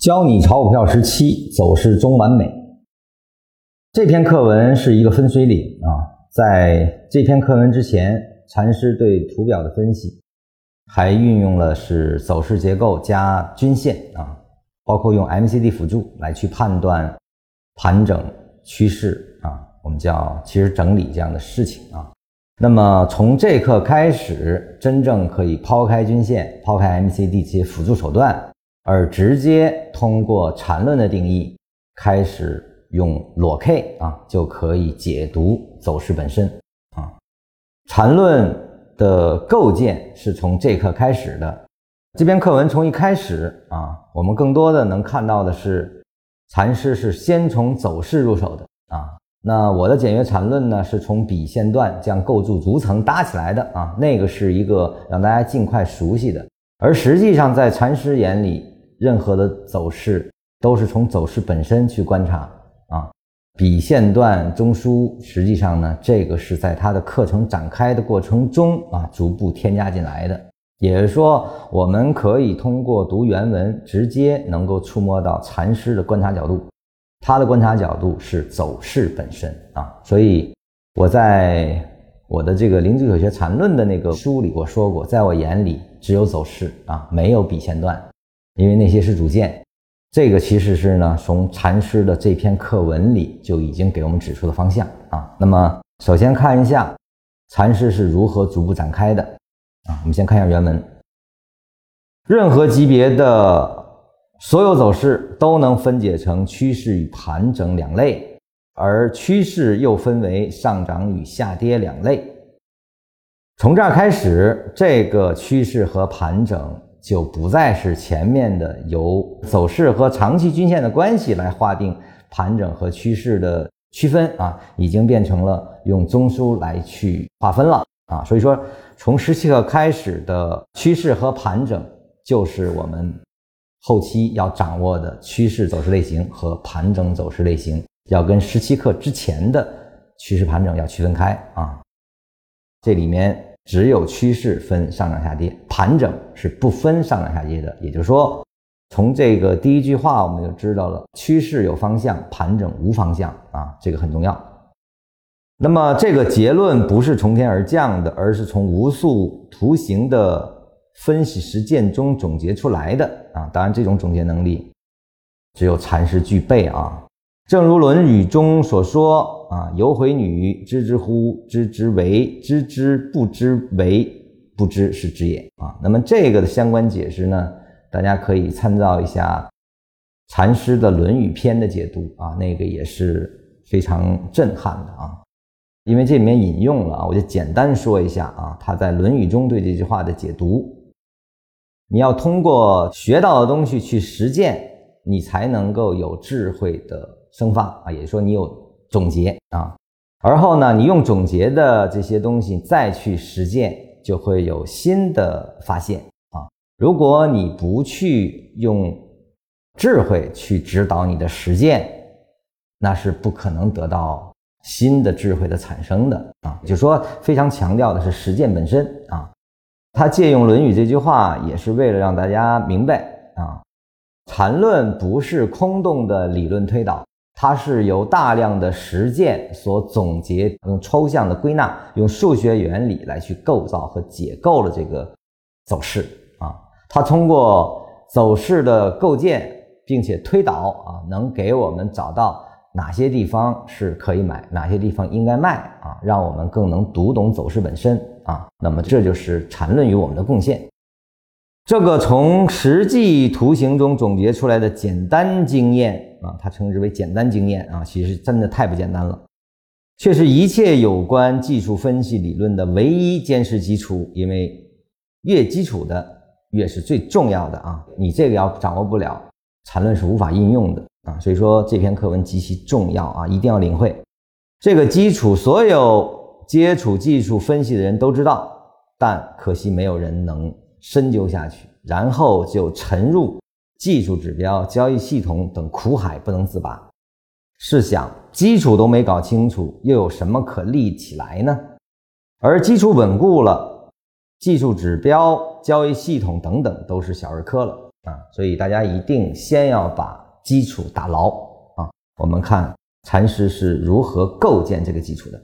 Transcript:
教你炒股票时期走势中完美。这篇课文是一个分水岭啊，在这篇课文之前，禅师对图表的分析还运用了是走势结构加均线啊，包括用 MCD 辅助来去判断盘整趋势啊，我们叫其实整理这样的事情啊。那么从这课开始，真正可以抛开均线、抛开 MCD 这些辅助手段。而直接通过缠论的定义开始用裸 K 啊，就可以解读走势本身啊。缠论的构建是从这课开始的。这篇课文从一开始啊，我们更多的能看到的是禅师是先从走势入手的啊。那我的简约缠论呢，是从笔线段将构筑逐层搭起来的啊。那个是一个让大家尽快熟悉的，而实际上在禅师眼里。任何的走势都是从走势本身去观察啊，笔线段中枢，实际上呢，这个是在他的课程展开的过程中啊，逐步添加进来的。也就是说，我们可以通过读原文，直接能够触摸到禅师的观察角度，他的观察角度是走势本身啊。所以我在我的这个《灵芝口学禅论》的那个书里，我说过，在我眼里只有走势啊，没有笔线段。因为那些是主见，这个其实是呢，从禅师的这篇课文里就已经给我们指出的方向啊。那么，首先看一下禅师是如何逐步展开的啊。我们先看一下原文：任何级别的所有走势都能分解成趋势与盘整两类，而趋势又分为上涨与下跌两类。从这儿开始，这个趋势和盘整。就不再是前面的由走势和长期均线的关系来划定盘整和趋势的区分啊，已经变成了用中枢来去划分了啊。所以说，从十七课开始的趋势和盘整，就是我们后期要掌握的趋势走势类型和盘整走势类型，要跟十七课之前的趋势盘整要区分开啊。这里面。只有趋势分上涨下跌，盘整是不分上涨下跌的。也就是说，从这个第一句话我们就知道了，趋势有方向，盘整无方向啊，这个很重要。那么这个结论不是从天而降的，而是从无数图形的分析实践中总结出来的啊。当然，这种总结能力只有禅师具备啊。正如《论语》中所说啊，“有回女，知之乎？知之为？知之不知为？不知是知也。”啊，那么这个的相关解释呢，大家可以参照一下禅师的《论语》篇的解读啊，那个也是非常震撼的啊。因为这里面引用了啊，我就简单说一下啊，他在《论语》中对这句话的解读。你要通过学到的东西去实践，你才能够有智慧的。生发啊，也就是说你有总结啊，而后呢，你用总结的这些东西再去实践，就会有新的发现啊。如果你不去用智慧去指导你的实践，那是不可能得到新的智慧的产生的啊。就说非常强调的是实践本身啊。他借用《论语》这句话，也是为了让大家明白啊，禅论不是空洞的理论推导。它是由大量的实践所总结，用抽象的归纳，用数学原理来去构造和解构了这个走势啊。它通过走势的构建，并且推导啊，能给我们找到哪些地方是可以买，哪些地方应该卖啊，让我们更能读懂走势本身啊。那么这就是缠论与我们的贡献。这个从实际图形中总结出来的简单经验。啊，它称之为简单经验啊，其实真的太不简单了，却是一切有关技术分析理论的唯一坚实基础。因为越基础的越是最重要的啊，你这个要掌握不了，缠论是无法应用的啊。所以说这篇课文极其重要啊，一定要领会这个基础。所有接触技术分析的人都知道，但可惜没有人能深究下去，然后就沉入。技术指标、交易系统等苦海不能自拔。试想，基础都没搞清楚，又有什么可立起来呢？而基础稳固了，技术指标、交易系统等等都是小儿科了。啊，所以大家一定先要把基础打牢啊。我们看禅师是如何构建这个基础的。